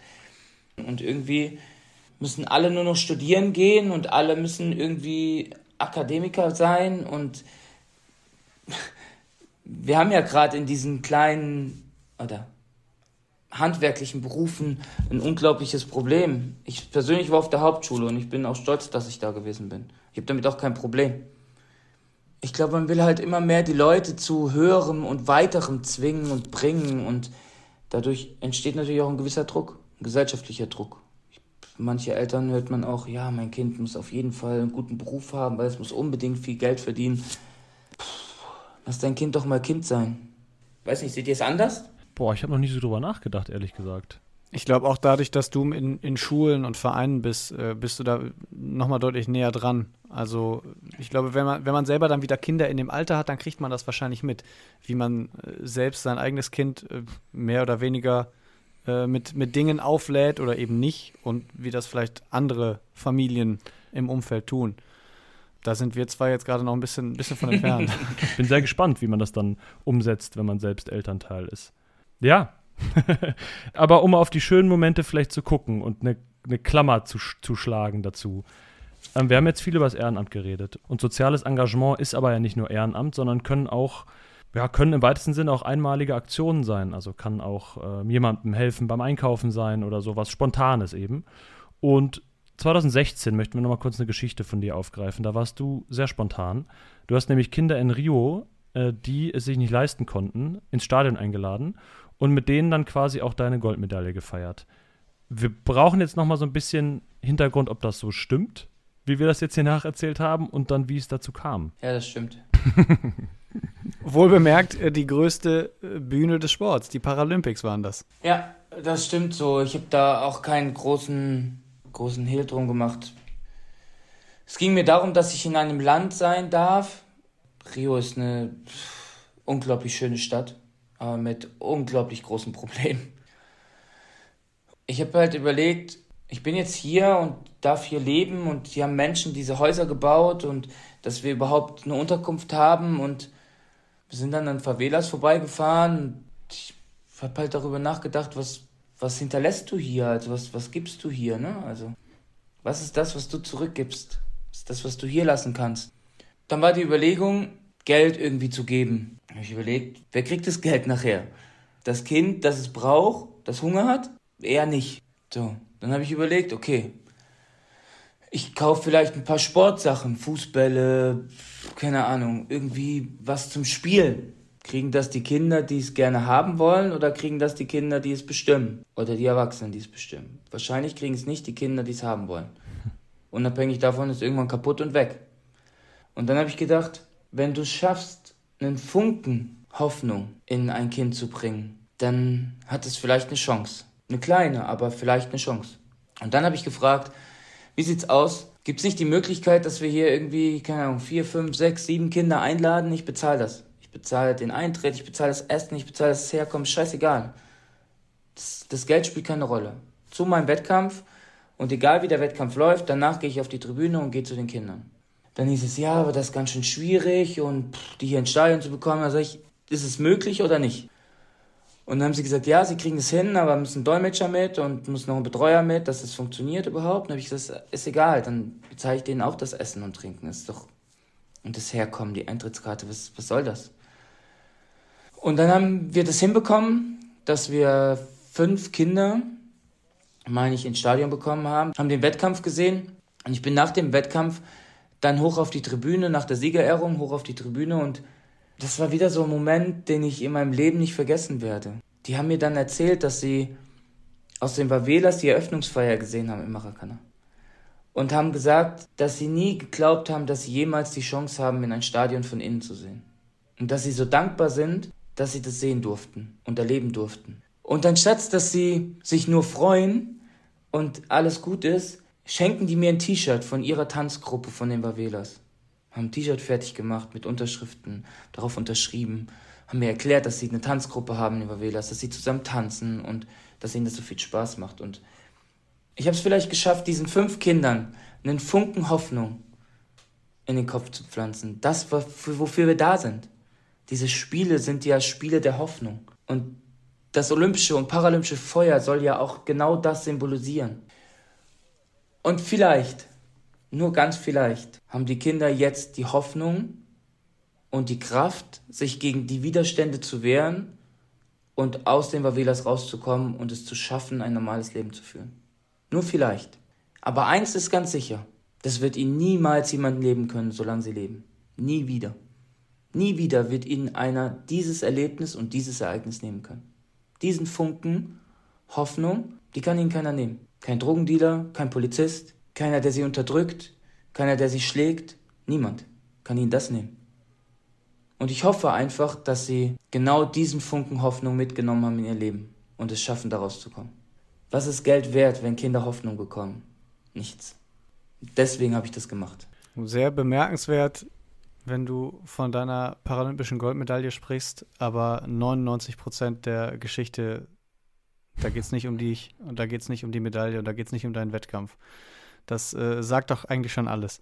Und irgendwie müssen alle nur noch studieren gehen und alle müssen irgendwie Akademiker sein und wir haben ja gerade in diesen kleinen oder handwerklichen Berufen ein unglaubliches Problem. Ich persönlich war auf der Hauptschule und ich bin auch stolz, dass ich da gewesen bin. Ich habe damit auch kein Problem. Ich glaube, man will halt immer mehr die Leute zu höherem und weiterem zwingen und bringen und dadurch entsteht natürlich auch ein gewisser Druck, ein gesellschaftlicher Druck. Manche Eltern hört man auch, ja, mein Kind muss auf jeden Fall einen guten Beruf haben, weil es muss unbedingt viel Geld verdienen. Puh, lass dein Kind doch mal Kind sein. Weiß nicht, seht ihr es anders? Boah, ich habe noch nie so drüber nachgedacht, ehrlich gesagt. Ich glaube auch dadurch, dass du in, in Schulen und Vereinen bist, äh, bist du da nochmal deutlich näher dran. Also ich glaube, wenn man, wenn man selber dann wieder Kinder in dem Alter hat, dann kriegt man das wahrscheinlich mit, wie man äh, selbst sein eigenes Kind äh, mehr oder weniger äh, mit, mit Dingen auflädt oder eben nicht und wie das vielleicht andere Familien im Umfeld tun. Da sind wir zwar jetzt gerade noch ein bisschen, ein bisschen von entfernt. ich bin sehr gespannt, wie man das dann umsetzt, wenn man selbst Elternteil ist. Ja, aber um auf die schönen Momente vielleicht zu gucken und eine, eine Klammer zu, zu schlagen dazu. Ähm, wir haben jetzt viel über das Ehrenamt geredet. Und soziales Engagement ist aber ja nicht nur Ehrenamt, sondern können auch, ja, können im weitesten Sinne auch einmalige Aktionen sein. Also kann auch äh, jemandem helfen beim Einkaufen sein oder sowas Spontanes eben. Und 2016 möchten wir nochmal kurz eine Geschichte von dir aufgreifen. Da warst du sehr spontan. Du hast nämlich Kinder in Rio, äh, die es sich nicht leisten konnten, ins Stadion eingeladen und mit denen dann quasi auch deine Goldmedaille gefeiert. Wir brauchen jetzt noch mal so ein bisschen Hintergrund, ob das so stimmt, wie wir das jetzt hier nacherzählt haben und dann wie es dazu kam. Ja, das stimmt. Wohlbemerkt, äh, die größte äh, Bühne des Sports, die Paralympics waren das. Ja, das stimmt so. Ich habe da auch keinen großen, großen Hehl drum gemacht. Es ging mir darum, dass ich in einem Land sein darf. Rio ist eine unglaublich schöne Stadt aber mit unglaublich großen Problemen. Ich habe halt überlegt, ich bin jetzt hier und darf hier leben und hier haben Menschen diese Häuser gebaut und dass wir überhaupt eine Unterkunft haben und wir sind dann an Favelas vorbeigefahren und ich habe halt darüber nachgedacht, was, was hinterlässt du hier, also was, was gibst du hier, ne? Also, was ist das, was du zurückgibst? Was ist das, was du hier lassen kannst? Dann war die Überlegung, Geld irgendwie zu geben. Da habe ich überlegt, wer kriegt das Geld nachher? Das Kind, das es braucht, das Hunger hat? Eher nicht. So, dann habe ich überlegt, okay, ich kaufe vielleicht ein paar Sportsachen, Fußbälle, keine Ahnung, irgendwie was zum Spielen. Kriegen das die Kinder, die es gerne haben wollen, oder kriegen das die Kinder, die es bestimmen? Oder die Erwachsenen, die es bestimmen? Wahrscheinlich kriegen es nicht die Kinder, die es haben wollen. Unabhängig davon ist irgendwann kaputt und weg. Und dann habe ich gedacht, wenn du schaffst, einen Funken Hoffnung in ein Kind zu bringen, dann hat es vielleicht eine Chance. Eine kleine, aber vielleicht eine Chance. Und dann habe ich gefragt, wie sieht's aus? Gibt es nicht die Möglichkeit, dass wir hier irgendwie, keine Ahnung, vier, fünf, sechs, sieben Kinder einladen? Ich bezahle das. Ich bezahle den Eintritt, ich bezahle das Essen, ich bezahle das Herkommen, scheißegal. Das, das Geld spielt keine Rolle. Zu meinem Wettkampf und egal wie der Wettkampf läuft, danach gehe ich auf die Tribüne und gehe zu den Kindern. Dann hieß es, ja, aber das ist ganz schön schwierig und pff, die hier ins Stadion zu bekommen. Sag ich, ist es möglich oder nicht? Und dann haben sie gesagt, ja, sie kriegen es hin, aber müssen Dolmetscher mit und müssen noch einen Betreuer mit, dass es funktioniert überhaupt. dann habe ich gesagt, ist egal, dann bezahle ich denen auch das Essen und Trinken. Das ist doch. Und das Herkommen, die Eintrittskarte, was, was soll das? Und dann haben wir das hinbekommen, dass wir fünf Kinder, meine ich, ins Stadion bekommen haben, haben den Wettkampf gesehen. Und ich bin nach dem Wettkampf dann hoch auf die Tribüne, nach der Siegerehrung hoch auf die Tribüne und das war wieder so ein Moment, den ich in meinem Leben nicht vergessen werde. Die haben mir dann erzählt, dass sie aus den Favelas die Eröffnungsfeier gesehen haben im Maracana. Und haben gesagt, dass sie nie geglaubt haben, dass sie jemals die Chance haben, in ein Stadion von innen zu sehen. Und dass sie so dankbar sind, dass sie das sehen durften und erleben durften. Und anstatt, dass sie sich nur freuen und alles gut ist, schenken die mir ein T-Shirt von ihrer Tanzgruppe von den Bavelas. Haben ein T-Shirt fertig gemacht mit Unterschriften, darauf unterschrieben, haben mir erklärt, dass sie eine Tanzgruppe haben in Bavelas, dass sie zusammen tanzen und dass ihnen das so viel Spaß macht. Und Ich habe es vielleicht geschafft, diesen fünf Kindern einen Funken Hoffnung in den Kopf zu pflanzen. Das, wofür wir da sind. Diese Spiele sind ja Spiele der Hoffnung. Und das olympische und paralympische Feuer soll ja auch genau das symbolisieren. Und vielleicht, nur ganz vielleicht, haben die Kinder jetzt die Hoffnung und die Kraft, sich gegen die Widerstände zu wehren und aus den Wavelas rauszukommen und es zu schaffen, ein normales Leben zu führen. Nur vielleicht. Aber eins ist ganz sicher, das wird ihnen niemals jemand leben können, solange sie leben. Nie wieder. Nie wieder wird ihnen einer dieses Erlebnis und dieses Ereignis nehmen können. Diesen Funken Hoffnung, die kann ihnen keiner nehmen. Kein Drogendealer, kein Polizist, keiner, der sie unterdrückt, keiner, der sie schlägt, niemand kann ihnen das nehmen. Und ich hoffe einfach, dass sie genau diesen Funken Hoffnung mitgenommen haben in ihr Leben und es schaffen, daraus zu kommen. Was ist Geld wert, wenn Kinder Hoffnung bekommen? Nichts. Deswegen habe ich das gemacht. Sehr bemerkenswert, wenn du von deiner paralympischen Goldmedaille sprichst, aber 99 Prozent der Geschichte, da geht es nicht um dich und da geht es nicht um die Medaille und da geht es nicht um deinen Wettkampf. Das äh, sagt doch eigentlich schon alles.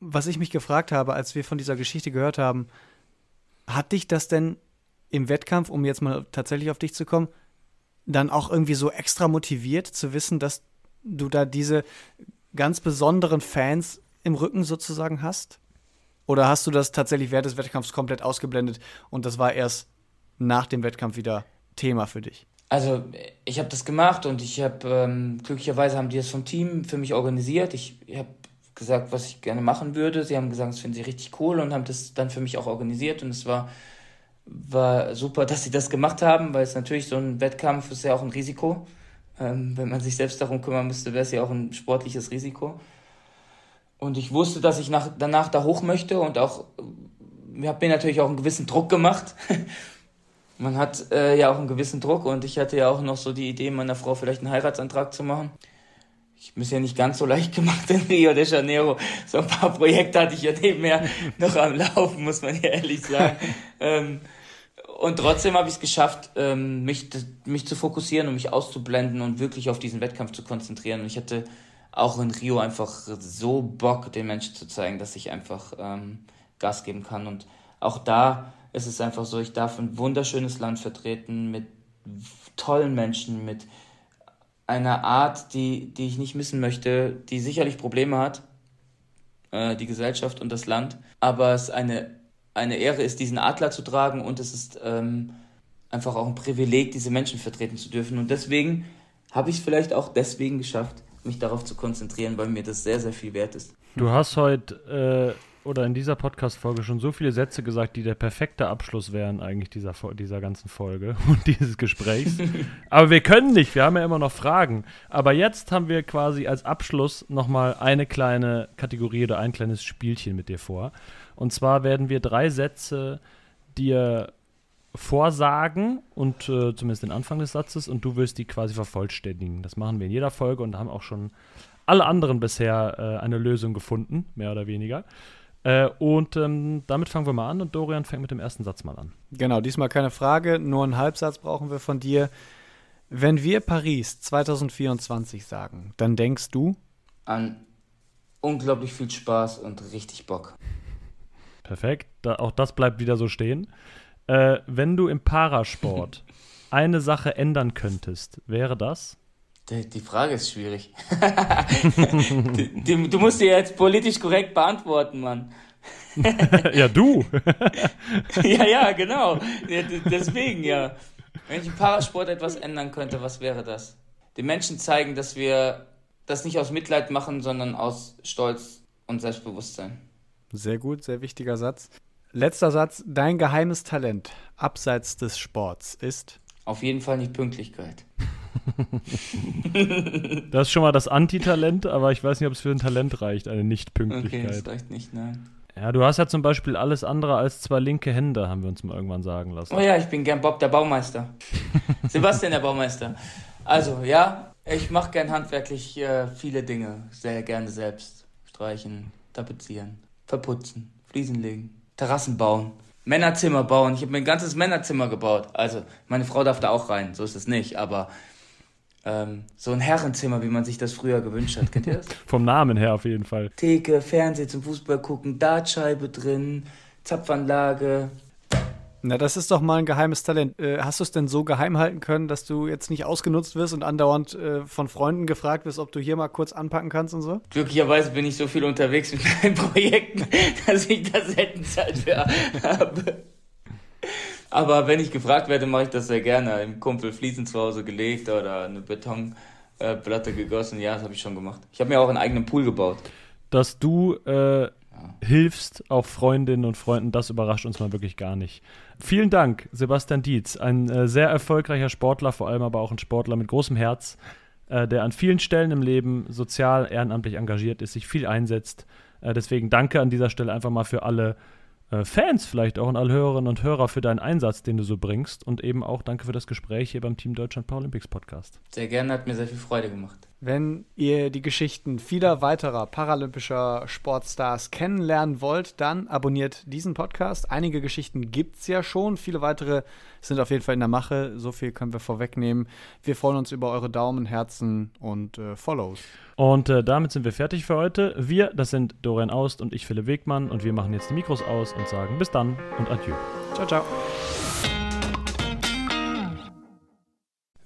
Was ich mich gefragt habe, als wir von dieser Geschichte gehört haben, hat dich das denn im Wettkampf, um jetzt mal tatsächlich auf dich zu kommen, dann auch irgendwie so extra motiviert zu wissen, dass du da diese ganz besonderen Fans im Rücken sozusagen hast? Oder hast du das tatsächlich während des Wettkampfs komplett ausgeblendet und das war erst nach dem Wettkampf wieder Thema für dich? Also ich habe das gemacht und ich habe ähm, glücklicherweise haben die das vom Team für mich organisiert. Ich, ich habe gesagt, was ich gerne machen würde. Sie haben gesagt, das finden sie richtig cool und haben das dann für mich auch organisiert und es war war super, dass sie das gemacht haben, weil es natürlich so ein Wettkampf ist ja auch ein Risiko. Ähm, wenn man sich selbst darum kümmern müsste, wäre es ja auch ein sportliches Risiko. Und ich wusste, dass ich nach, danach da hoch möchte und auch, ich habe mir natürlich auch einen gewissen Druck gemacht. man hat äh, ja auch einen gewissen Druck und ich hatte ja auch noch so die Idee, meiner Frau vielleicht einen Heiratsantrag zu machen. Ich bin ja nicht ganz so leicht gemacht in Rio de Janeiro. So ein paar Projekte hatte ich ja nebenher noch am Laufen, muss man ja ehrlich sagen. ähm, und trotzdem habe ich es geschafft, ähm, mich, mich zu fokussieren und mich auszublenden und wirklich auf diesen Wettkampf zu konzentrieren. Und ich hatte auch in Rio einfach so Bock, den Menschen zu zeigen, dass ich einfach ähm, Gas geben kann. Und auch da ist es einfach so, ich darf ein wunderschönes Land vertreten mit tollen Menschen, mit einer Art, die, die ich nicht missen möchte, die sicherlich Probleme hat, äh, die Gesellschaft und das Land, aber es eine eine Ehre ist, diesen Adler zu tragen und es ist ähm, einfach auch ein Privileg, diese Menschen vertreten zu dürfen. Und deswegen habe ich es vielleicht auch deswegen geschafft, mich darauf zu konzentrieren, weil mir das sehr, sehr viel wert ist. Du hast heute äh, oder in dieser Podcast-Folge schon so viele Sätze gesagt, die der perfekte Abschluss wären eigentlich dieser, dieser ganzen Folge und dieses Gesprächs. Aber wir können nicht, wir haben ja immer noch Fragen. Aber jetzt haben wir quasi als Abschluss nochmal eine kleine Kategorie oder ein kleines Spielchen mit dir vor. Und zwar werden wir drei Sätze dir vorsagen und äh, zumindest den Anfang des Satzes und du wirst die quasi vervollständigen. Das machen wir in jeder Folge und haben auch schon alle anderen bisher äh, eine Lösung gefunden, mehr oder weniger. Äh, und ähm, damit fangen wir mal an und Dorian fängt mit dem ersten Satz mal an. Genau, diesmal keine Frage, nur einen Halbsatz brauchen wir von dir. Wenn wir Paris 2024 sagen, dann denkst du an unglaublich viel Spaß und richtig Bock. Perfekt. Da, auch das bleibt wieder so stehen. Äh, wenn du im Parasport eine Sache ändern könntest, wäre das? Die, die Frage ist schwierig. die, die, du musst sie jetzt politisch korrekt beantworten, Mann. ja, du. ja, ja, genau. Ja, deswegen, ja. Wenn ich im Parasport etwas ändern könnte, was wäre das? Den Menschen zeigen, dass wir das nicht aus Mitleid machen, sondern aus Stolz und Selbstbewusstsein. Sehr gut, sehr wichtiger Satz. Letzter Satz. Dein geheimes Talent abseits des Sports ist? Auf jeden Fall nicht Pünktlichkeit. das ist schon mal das Antitalent, aber ich weiß nicht, ob es für ein Talent reicht, eine Nicht-Pünktlichkeit. Okay, das reicht nicht, nein. Ja, du hast ja zum Beispiel alles andere als zwei linke Hände, haben wir uns mal irgendwann sagen lassen. Oh ja, ich bin gern Bob der Baumeister. Sebastian der Baumeister. Also, ja, ich mache gern handwerklich äh, viele Dinge. Sehr gerne selbst. Streichen, tapezieren verputzen, Fliesen legen, Terrassen bauen, Männerzimmer bauen. Ich habe mir ein ganzes Männerzimmer gebaut. Also, meine Frau darf da auch rein, so ist es nicht, aber ähm, so ein Herrenzimmer, wie man sich das früher gewünscht hat. Kennt ihr das? Vom Namen her auf jeden Fall. Theke, Fernseher zum Fußball gucken, Dartscheibe drin, Zapfanlage. Na, das ist doch mal ein geheimes Talent. Äh, hast du es denn so geheim halten können, dass du jetzt nicht ausgenutzt wirst und andauernd äh, von Freunden gefragt wirst, ob du hier mal kurz anpacken kannst und so? Glücklicherweise bin ich so viel unterwegs mit meinen Projekten, dass ich da selten Zeit für habe. Aber wenn ich gefragt werde, mache ich das sehr gerne. Im Kumpel Fliesen zu Hause gelegt oder eine Betonplatte gegossen. Ja, das habe ich schon gemacht. Ich habe mir auch einen eigenen Pool gebaut. Dass du äh, hilfst, auch Freundinnen und Freunden, das überrascht uns mal wirklich gar nicht. Vielen Dank, Sebastian Dietz, ein äh, sehr erfolgreicher Sportler, vor allem aber auch ein Sportler mit großem Herz, äh, der an vielen Stellen im Leben sozial, ehrenamtlich engagiert ist, sich viel einsetzt. Äh, deswegen danke an dieser Stelle einfach mal für alle äh, Fans vielleicht auch und alle Hörerinnen und Hörer für deinen Einsatz, den du so bringst und eben auch danke für das Gespräch hier beim Team Deutschland Paralympics Podcast. Sehr gerne, hat mir sehr viel Freude gemacht. Wenn ihr die Geschichten vieler weiterer paralympischer Sportstars kennenlernen wollt, dann abonniert diesen Podcast. Einige Geschichten gibt es ja schon, viele weitere sind auf jeden Fall in der Mache. So viel können wir vorwegnehmen. Wir freuen uns über eure Daumen, Herzen und äh, Follows. Und äh, damit sind wir fertig für heute. Wir, das sind Dorian Aust und ich, Philipp Wegmann. Und wir machen jetzt die Mikros aus und sagen bis dann und adieu. Ciao, ciao.